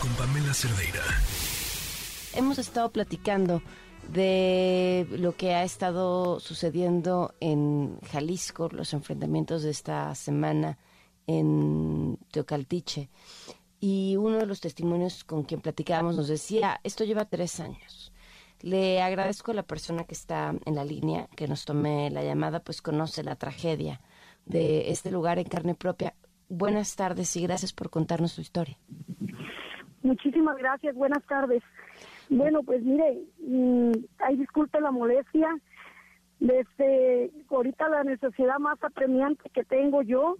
Con Pamela Cerdeira. Hemos estado platicando de lo que ha estado sucediendo en Jalisco, los enfrentamientos de esta semana en Teocaltiche. Y uno de los testimonios con quien platicábamos nos decía, esto lleva tres años. Le agradezco a la persona que está en la línea, que nos tome la llamada, pues conoce la tragedia de este lugar en carne propia. Buenas tardes y gracias por contarnos su historia. Muchísimas gracias, buenas tardes. Bueno, pues mire, mmm, ay, disculpe la molestia. Desde ahorita la necesidad más apremiante que tengo yo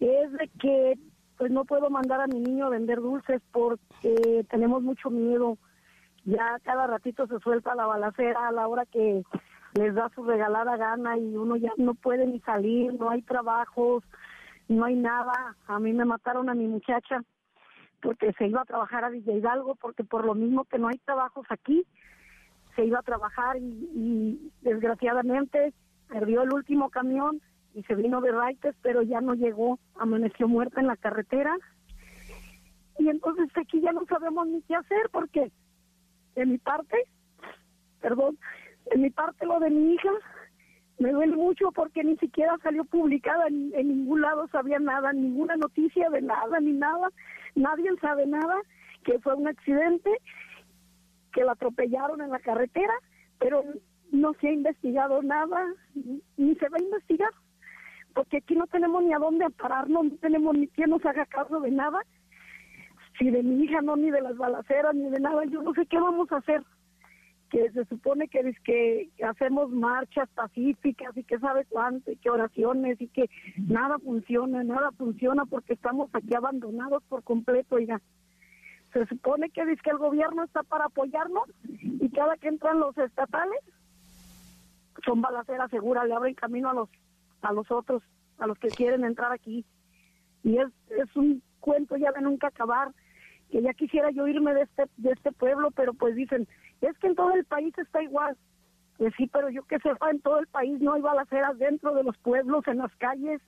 es de que pues no puedo mandar a mi niño a vender dulces porque tenemos mucho miedo. Ya cada ratito se suelta la balacera a la hora que les da su regalada gana y uno ya no puede ni salir, no hay trabajos, no hay nada. A mí me mataron a mi muchacha porque se iba a trabajar a Villa Hidalgo, porque por lo mismo que no hay trabajos aquí, se iba a trabajar y, y desgraciadamente perdió el último camión y se vino de Raites, pero ya no llegó, amaneció muerta en la carretera. Y entonces aquí ya no sabemos ni qué hacer porque de mi parte, perdón, de mi parte lo de mi hija me duele mucho porque ni siquiera salió publicada en, ningún lado, sabía nada, ninguna noticia de nada, ni nada, nadie sabe nada, que fue un accidente, que la atropellaron en la carretera, pero no se ha investigado nada, ni se va a investigar porque aquí no tenemos ni a dónde ampararnos, no tenemos ni quien nos haga caso de nada, si de mi hija no, ni de las balaceras, ni de nada, yo no sé qué vamos a hacer, que se supone que, es que hacemos marchas pacíficas y que sabe cuánto, y que oraciones, y que nada funciona, nada funciona porque estamos aquí abandonados por completo, oiga. Se supone que dice que el gobierno está para apoyarnos y cada que entran los estatales son balaceras seguras, le abren camino a los a los otros, a los que quieren entrar aquí. Y es, es un cuento ya de nunca acabar, que ya quisiera yo irme de este, de este pueblo, pero pues dicen, es que en todo el país está igual. Pues sí, pero yo que sepa, en todo el país no hay balaceras dentro de los pueblos, en las calles.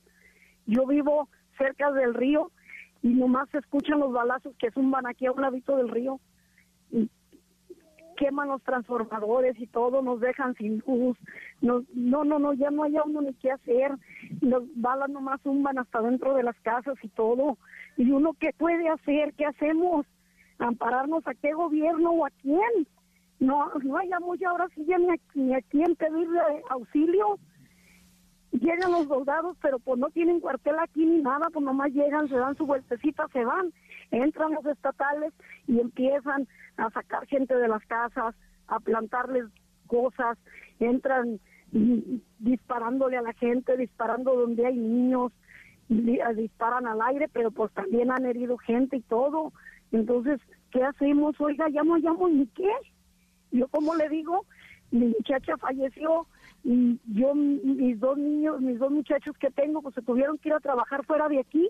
Yo vivo cerca del río y nomás se escuchan los balazos que zumban aquí a un ladito del río. Queman los transformadores y todo, nos dejan sin luz. No, no, no, ya no hay uno ni qué hacer. Los balas nomás zumban hasta dentro de las casas y todo. Y uno, ¿qué puede hacer? ¿Qué hacemos? ¿Ampararnos a qué gobierno o a quién? No, no hayamos ya ahora sí ya ni a, ni a quién pedirle auxilio. Llegan los soldados, pero pues no tienen cuartel aquí ni nada, pues nomás llegan, se dan su vueltecita, se van. Entran los estatales y empiezan a sacar gente de las casas, a plantarles cosas, entran disparándole a la gente, disparando donde hay niños, disparan al aire, pero pues también han herido gente y todo. Entonces, ¿qué hacemos? Oiga, llamo, llamo, ¿y qué? Yo como le digo, mi muchacha falleció y yo, mis dos niños, mis dos muchachos que tengo, pues se tuvieron que ir a trabajar fuera de aquí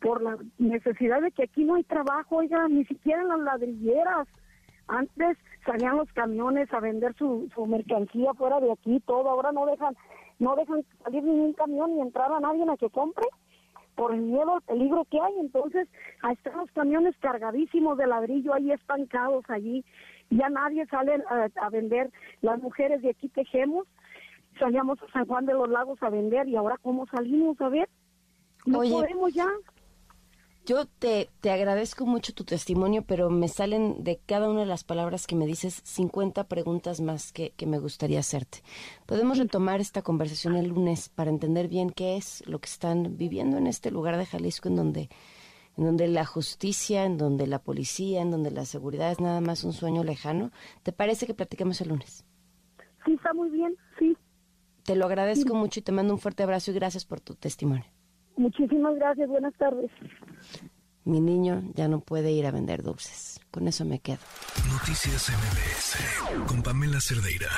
por la necesidad de que aquí no hay trabajo, oiga, ni siquiera en las ladrilleras. Antes salían los camiones a vender su, mercancía fuera de aquí, todo, ahora no dejan, no dejan salir ningún camión ni entrar a nadie a que compre por el miedo al peligro que hay. Entonces, ahí están los camiones cargadísimos de ladrillo ahí estancados allí. Ya nadie sale a, a vender. Las mujeres de aquí tejemos, salíamos a San Juan de los Lagos a vender y ahora cómo salimos a ver. No Oye, podemos ya. Yo te, te agradezco mucho tu testimonio, pero me salen de cada una de las palabras que me dices 50 preguntas más que, que me gustaría hacerte. Podemos retomar esta conversación el lunes para entender bien qué es lo que están viviendo en este lugar de Jalisco en donde, en donde la justicia, en donde la policía, en donde la seguridad es nada más un sueño lejano. ¿Te parece que platiquemos el lunes? Sí, está muy bien, sí. Te lo agradezco mucho y te mando un fuerte abrazo y gracias por tu testimonio. Muchísimas gracias, buenas tardes. Mi niño ya no puede ir a vender dulces. Con eso me quedo. Noticias MBS con Pamela Cerdeira.